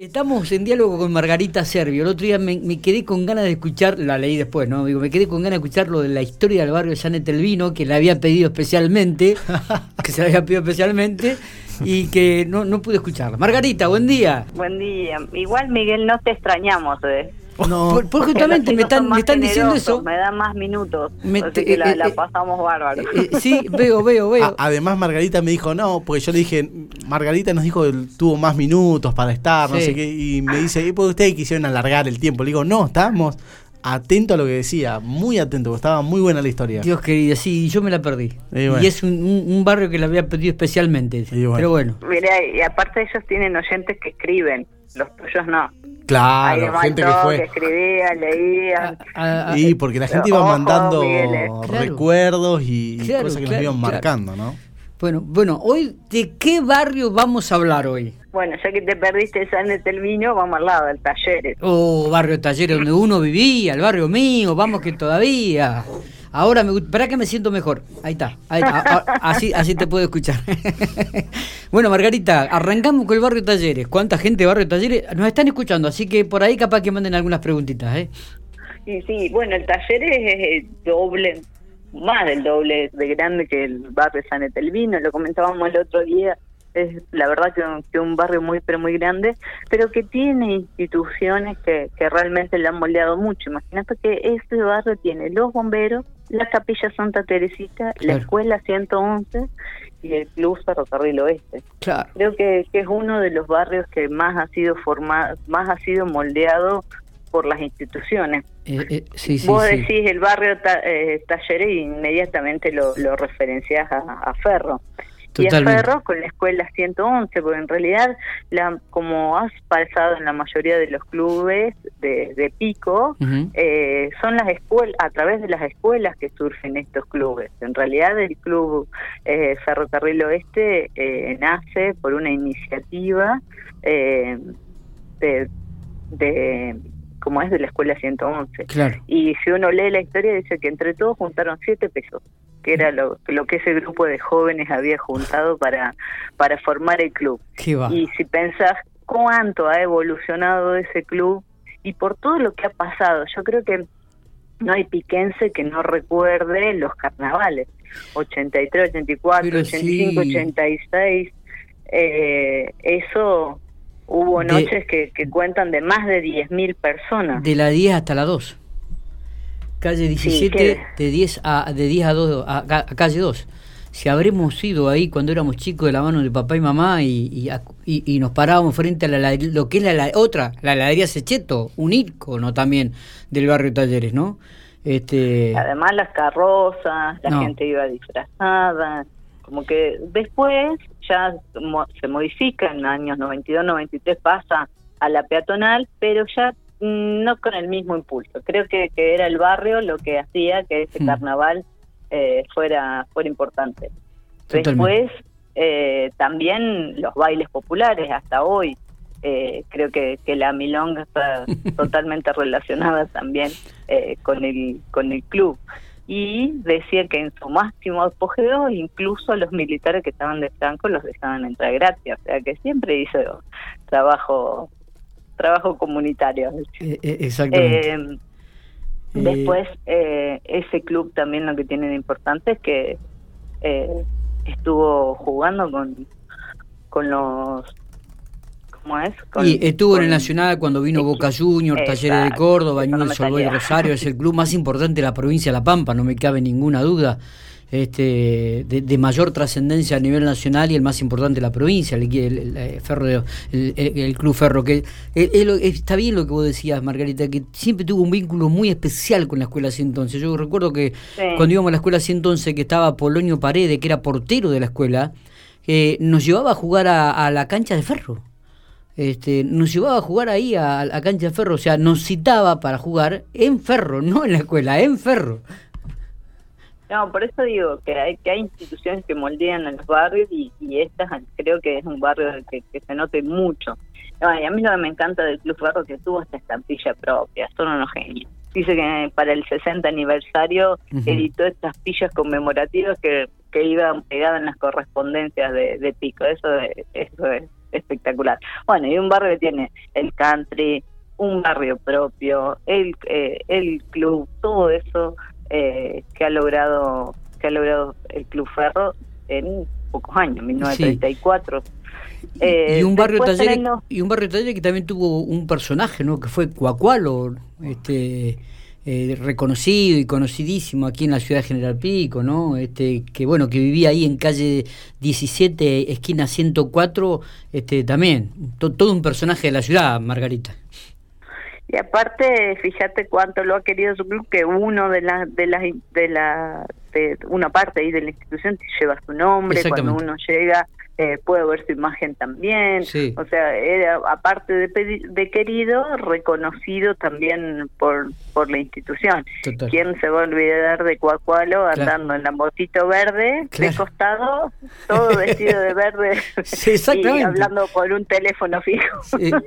Estamos en diálogo con Margarita Servio. El otro día me, quedé con ganas de escuchar, la leí después, ¿no? Digo, me quedé con ganas de escuchar lo de la historia del barrio de San Etelvino, que le había pedido especialmente, que se le había pedido especialmente, y que no, no pude escucharla. Margarita, buen día. Buen día. Igual, Miguel, no te extrañamos, ¿eh? No, por, justamente me están, me están diciendo eso. Me dan más minutos. que la, eh, eh, pasamos bárbaro. Eh, sí, veo, veo, veo. además, Margarita me dijo, no, porque yo le dije, Margarita nos dijo que tuvo más minutos para estar, no sé qué, y me dice, ¿y por ustedes quisieron alargar el tiempo? Le digo, no, estábamos atentos a lo que decía, muy atento, estaba muy buena la historia. Dios querido, sí, yo me la perdí. Y, es un, barrio que la había pedido especialmente. Pero bueno. Mira, y aparte ellos tienen oyentes que escriben, los tuyos no. Claro, gente que fue. Que escribía, leía. Ah, ah, y porque la gente iba mandando recuerdos y cosas que nos iban marcando, ¿no? Bueno, bueno, hoy, ¿de qué barrio vamos a hablar hoy? Bueno, ya que te perdiste San Etelvino, vamos al lado, del Talleres. Oh, barrio Talleres, donde uno vivía, el barrio mío, vamos que todavía. Ahora me para que me siento mejor. Ahí está, ahí está. así, así te puedo escuchar. bueno, Margarita, arrancamos con el barrio Talleres. ¿Cuánta gente de barrio Talleres nos están escuchando? Así que por ahí capaz que manden algunas preguntitas, ¿eh? Sí, sí, bueno, el Talleres es doble, más del doble de grande que el barrio San Etelvino, lo comentábamos el otro día es la verdad que, un barrio muy pero muy grande, pero que tiene instituciones que, que realmente le han moldeado mucho. Imagínate que este barrio tiene los bomberos, la capilla Santa Teresita, la escuela 111 y el Club Ferrocarril Oeste. Creo que, que, es uno de los barrios que más ha sido formado, más ha sido moldeado por las instituciones. Eh, eh, Vos decís el barrio eh, Talleres e inmediatamente lo, lo referenciás a, a Ferro y es Ferro con la escuela 111, porque en realidad, la, como has pasado en la mayoría de los clubes de, pico, eh, son las escuelas, a través de las escuelas que surgen estos clubes. En realidad el club eh, Ferrocarril Oeste eh, nace por una iniciativa de, de como es de la escuela 111. Y si uno lee la historia dice que entre todos juntaron siete pesos que era lo, lo que ese grupo de jóvenes había juntado para, para formar el club. Y si pensás cuánto ha evolucionado ese club y por todo lo que ha pasado, yo creo que no hay piquense que no recuerde los carnavales, 83, 84, 85, 86, eh, eso hubo noches que, que cuentan de más de 10.000 personas. De la 10 hasta la 2 calle 17 de 10 a de 10 a 2 a, calle 2 si habremos ido ahí cuando éramos chicos de la mano de papá y mamá y, y, nos parábamos frente a la, lo que es la, otra, la heladería Secheto, un icono también del barrio Talleres, ¿no? Este... Además las carrozas, la gente iba disfrazada, como que después ya se modifica en años 92, 93 pasa a la peatonal, pero ya no con el mismo impulso. Creo que, que era el barrio lo que hacía que ese hmm. carnaval eh, fuera, fuera importante. Después, eh, también los bailes populares, hasta hoy. Eh, creo que, que la milonga está totalmente relacionada también con, el, con el club. Y decía que en su máximo apogeo, incluso los militares que estaban de Franco los dejaban entrar gratis. O sea que siempre hizo trabajo trabajo comunitario. Eh, eh, exactamente. Eh, después, ese club también lo que tiene de importante es que estuvo jugando con, con los ¿Cómo es? y estuvo en el Nacional cuando vino Boca Juniors, Talleres de Córdoba, Newell's no y Rosario, es el club más importante de la provincia de La Pampa, no me cabe ninguna duda este, de, mayor trascendencia a nivel nacional y el más importante de la provincia, el, el, ferro el, Club Ferro. que Está bien lo que vos decías, Margarita, que siempre tuvo un vínculo muy especial con la Escuela 111. Yo recuerdo que cuando íbamos a la Escuela 111, que estaba Polonio Paredes, que era portero de la escuela, eh, nos llevaba a jugar a, la cancha de ferro. Este, nos llevaba a jugar ahí a, a la cancha de ferro, o sea, nos citaba para jugar en ferro, no en la escuela, en ferro. No, por eso digo que hay, que hay instituciones que moldean a los barrios y, y estas creo que es un barrio que, que se note mucho. y a mí lo que me encanta del Club Ferro que tuvo esta estampilla propia, son unos genios. Dice que para el 60 aniversario editó estas pillas conmemorativas que, que iban pegadas en las correspondencias de, de Pico. Eso es, eso es espectacular. Bueno, y un barrio que tiene el country, un barrio propio, el, eh, el club, todo eso eh, que ha logrado que ha logrado el Club Ferro en pocos años, 1934. Eh, y un barrio taller y un barrio taller que también tuvo un personaje, ¿no? Que fue Cuacualo, este eh, reconocido y conocidísimo aquí en la ciudad de General Pico, ¿no? Este, que bueno, que vivía ahí en calle 17, esquina 104, este, también, todo un personaje de la ciudad, Margarita. Y aparte, fíjate cuánto lo ha querido su club, que uno de las, de las, de la, de una parte ahí de la institución lleva su nombre, cuando uno llega eh, puede ver su imagen también, o sea, era aparte de, de, querido, reconocido también por, por la institución. ¿Quién se va a olvidar de Cuacualo andando en la motito verde, de costado, todo vestido de verde y hablando por un teléfono fijo?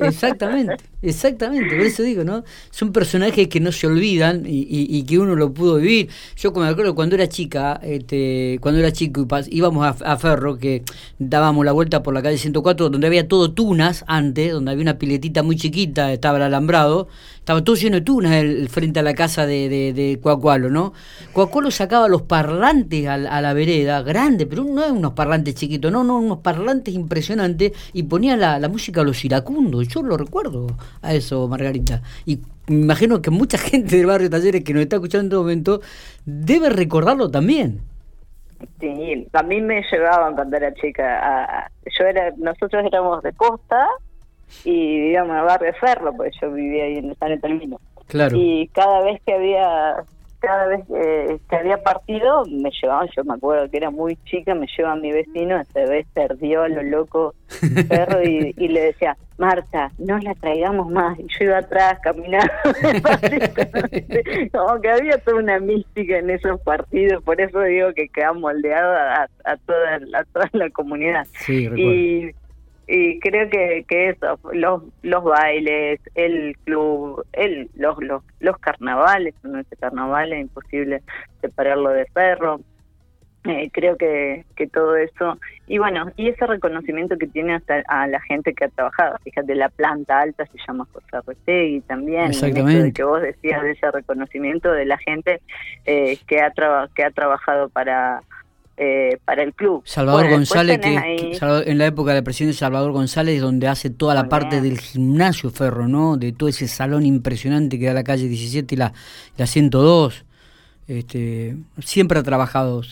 exactamente, exactamente, por eso digo, ¿no? Son personajes que no se olvidan y, y, que uno lo pudo vivir. Yo me acuerdo cuando era chica, este, cuando era chico íbamos a, a Ferro, que dábamos la vuelta por la calle 104, donde había todo tunas antes, donde había una piletita muy chiquita, estaba el alambrado, estaba todo lleno de tunas el, frente a la casa de, de, Cuacualo, ¿no? Cuacualo sacaba los parlantes a, la vereda, grandes, pero no unos parlantes chiquitos, no, no, unos parlantes impresionantes, y ponía la, la música a los iracundos, yo lo recuerdo a eso, Margarita. Y me imagino que mucha gente del barrio Talleres que nos está escuchando en este momento debe recordarlo también. Sí, a mí me llevaban cuando era chica. yo era, nosotros éramos de costa y en el barrio Ferro, porque yo vivía ahí en San Etelvino. Claro. Y cada vez que había cada vez que había partido me llevaban, yo me acuerdo que era muy chica, me lleva mi vecino, esta vez perdió a lo loco perro y, le decía, Marta, no la traigamos más. Y yo iba atrás caminando, como que había toda una mística en esos partidos, por eso digo que queda moldeado a, a, toda, a toda la comunidad. Sí, y y creo que, que eso, los, los bailes, el club, el, los, los, los carnavales, no es carnaval es imposible separarlo de perro. Eh, creo que, que todo eso, y bueno, y ese reconocimiento que tiene hasta a la gente que ha trabajado, fíjate, la planta alta se llama José y también, Exactamente. que vos decías de ese reconocimiento de la gente eh, que, ha que ha trabajado para eh, para el club. Salvador González, que, en la época de presidente Salvador González, donde hace toda la parte del gimnasio Ferro, ¿no? De todo ese salón impresionante que da la calle 17 y la, la 102. Este, siempre ha trabajado,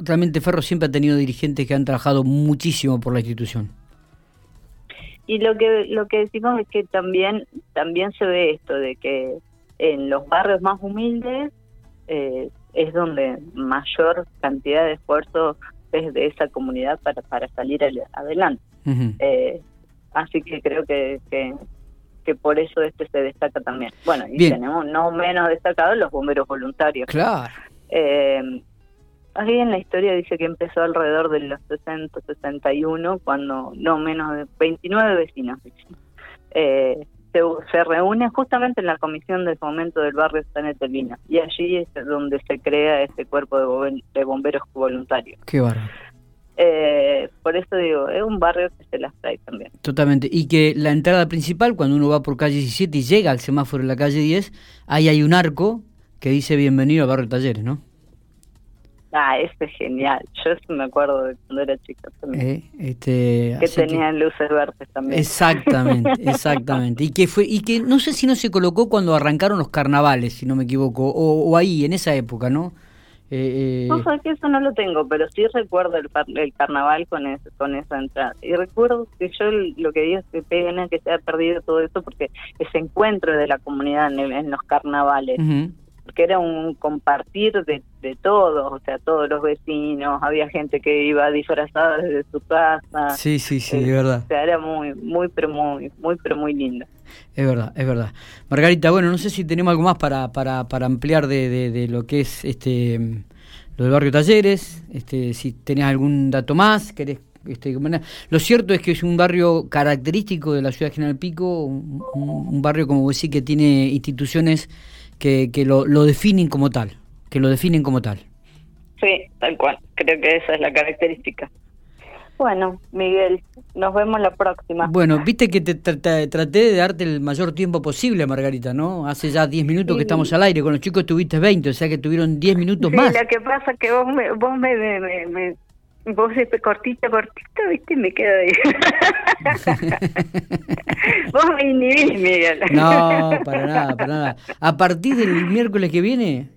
realmente Ferro siempre ha tenido dirigentes que han trabajado muchísimo por la institución. Y lo que lo que decimos es que también también se ve esto de que en los barrios más humildes eh, es donde mayor cantidad de esfuerzo es de esa comunidad para, para salir adelante. Eh, así que creo que, que, por eso este se destaca también. Bueno, y tenemos no menos destacados los bomberos voluntarios. Claro. Eh, en la historia dice que empezó alrededor de los 60, 61, cuando no menos de 29 vecinos. Eh, se, reúne justamente en la comisión de fomento del barrio San Etelvina y allí es donde se crea este cuerpo de, bomberos voluntarios. Qué barrio. Eh, por eso digo, es un barrio que se las trae también. Totalmente. Y que la entrada principal, cuando uno va por calle 17 y llega al semáforo en la calle 10, ahí hay un arco que dice bienvenido al barrio Talleres, ¿no? Ah, ese es genial. Yo me acuerdo de cuando era chica también. Eh, este, que tenían luces verdes también. Exactamente, exactamente. Y que fue y que no sé si no se colocó cuando arrancaron los carnavales, si no me equivoco, o, ahí, en esa época, ¿no? Eh, no sé que eso no lo tengo, pero sí recuerdo el, el carnaval con ese, con esa entrada. Y recuerdo que yo lo que digo es que pena que se ha perdido todo eso porque ese encuentro de la comunidad en, los carnavales porque era un compartir de, de todos, o sea, todos los vecinos, había gente que iba disfrazada desde su casa. Sí, sí, sí, de verdad. O sea, era muy, muy, pero muy, muy, pero muy lindo. Es verdad, es verdad. Margarita, bueno, no sé si tenemos algo más para, para, para ampliar de, de, lo que es este lo del barrio Talleres, este, si tenés algún dato más, querés este, lo cierto es que es un barrio característico de la ciudad de General Pico, un, un barrio, como vos decís, que tiene instituciones que, que lo, lo definen como tal, que lo definen como tal. Sí, tal cual. Creo que esa es la característica. Bueno, Miguel, nos vemos la próxima. Bueno, viste que te traté de darte el mayor tiempo posible, Margarita, ¿no? Hace ya 10 minutos que estamos al aire, con los chicos tuviste 20, o sea que tuvieron 10 minutos sí, más. lo que pasa es que vos me, vos me, me, me, vos cortita, cortita, viste, me quedo ahí. vos me inhibís, Miguel. no, para nada, para nada. A partir del miércoles que viene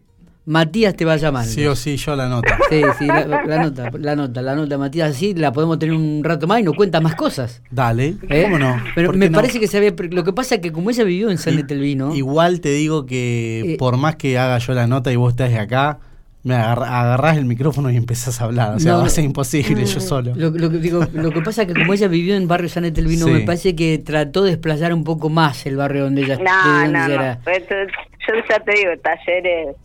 Matías te va a llamar. Sí o sí, yo la nota. Sí, sí, la, nota, la nota, la nota, Matías, así la podemos tener un rato más y nos cuenta más cosas. Dale, ¿Eh? ¿cómo no? Pero me parece que se había, lo que pasa es que como ella vivió en San Telvino. Igual te digo que eh, por más que haga yo la nota y vos estás de acá, me agarrás el micrófono y empezás a hablar. O sea, va a ser imposible yo solo. Lo, que digo, lo que pasa es que como ella vivió en barrio San Etelvino, me parece que trató de desplazar un poco más el barrio donde ella No, no, no. Yo ya te digo, talleres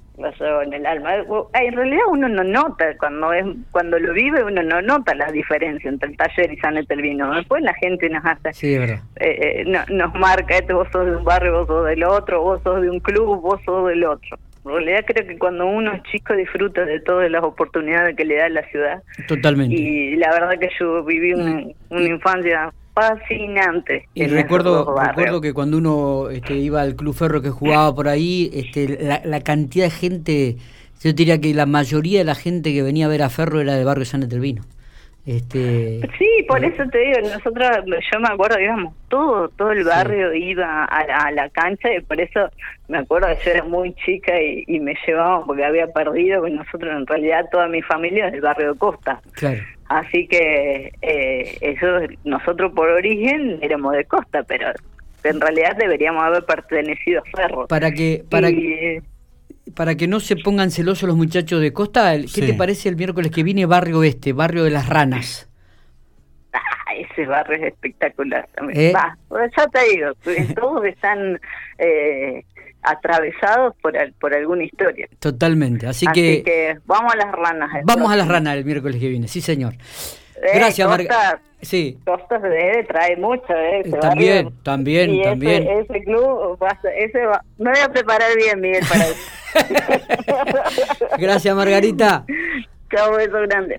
en el alma. En realidad uno no nota, cuando es cuando lo vive, uno no nota la diferencia entre el taller y San Etelvino. Después la gente nos hace, sí, verdad. Eh, eh, nos marca, este, vos sos de un barrio, vos sos del otro, vos sos de un club, vos sos del otro. En realidad creo que cuando uno es chico disfruta de todas las oportunidades que le da la ciudad. Totalmente. Y la verdad que yo viví una, una infancia fascinante. Y recuerdo, recuerdo que cuando uno este, iba al Club Ferro que jugaba por ahí, este, la, cantidad de gente, yo diría que la mayoría de la gente que venía a ver a Ferro era del barrio San Etelvino. Este, sí, por eso te digo, nosotros, yo me acuerdo, íbamos todo, todo el barrio iba a la, cancha y por eso me acuerdo que yo era muy chica y, me llevaban porque había perdido, que nosotros en realidad toda mi familia es del barrio de Costa. Claro. Así que eh, eso, nosotros por origen éramos de Costa, pero en realidad deberíamos haber pertenecido a Ferro. Para que, para para que no se pongan celosos los muchachos de Costa, ¿qué te parece el miércoles que viene Barrio Este, Barrio de las Ranas? Ah, ese barrio es espectacular también. ¿Eh? Va, pues ya te digo, todos están eh, atravesados por, por alguna historia. Totalmente, así, así que, vamos a las ranas. Vamos a las ranas el miércoles que viene, sí señor. Eh, Gracias, Margarita. Sí. Costas de trae mucho, ¿eh? también, también, y también. Ese, ese club, ese va, me voy a preparar bien, Miguel, para eso. Gracias, Margarita. Chao, beso grande.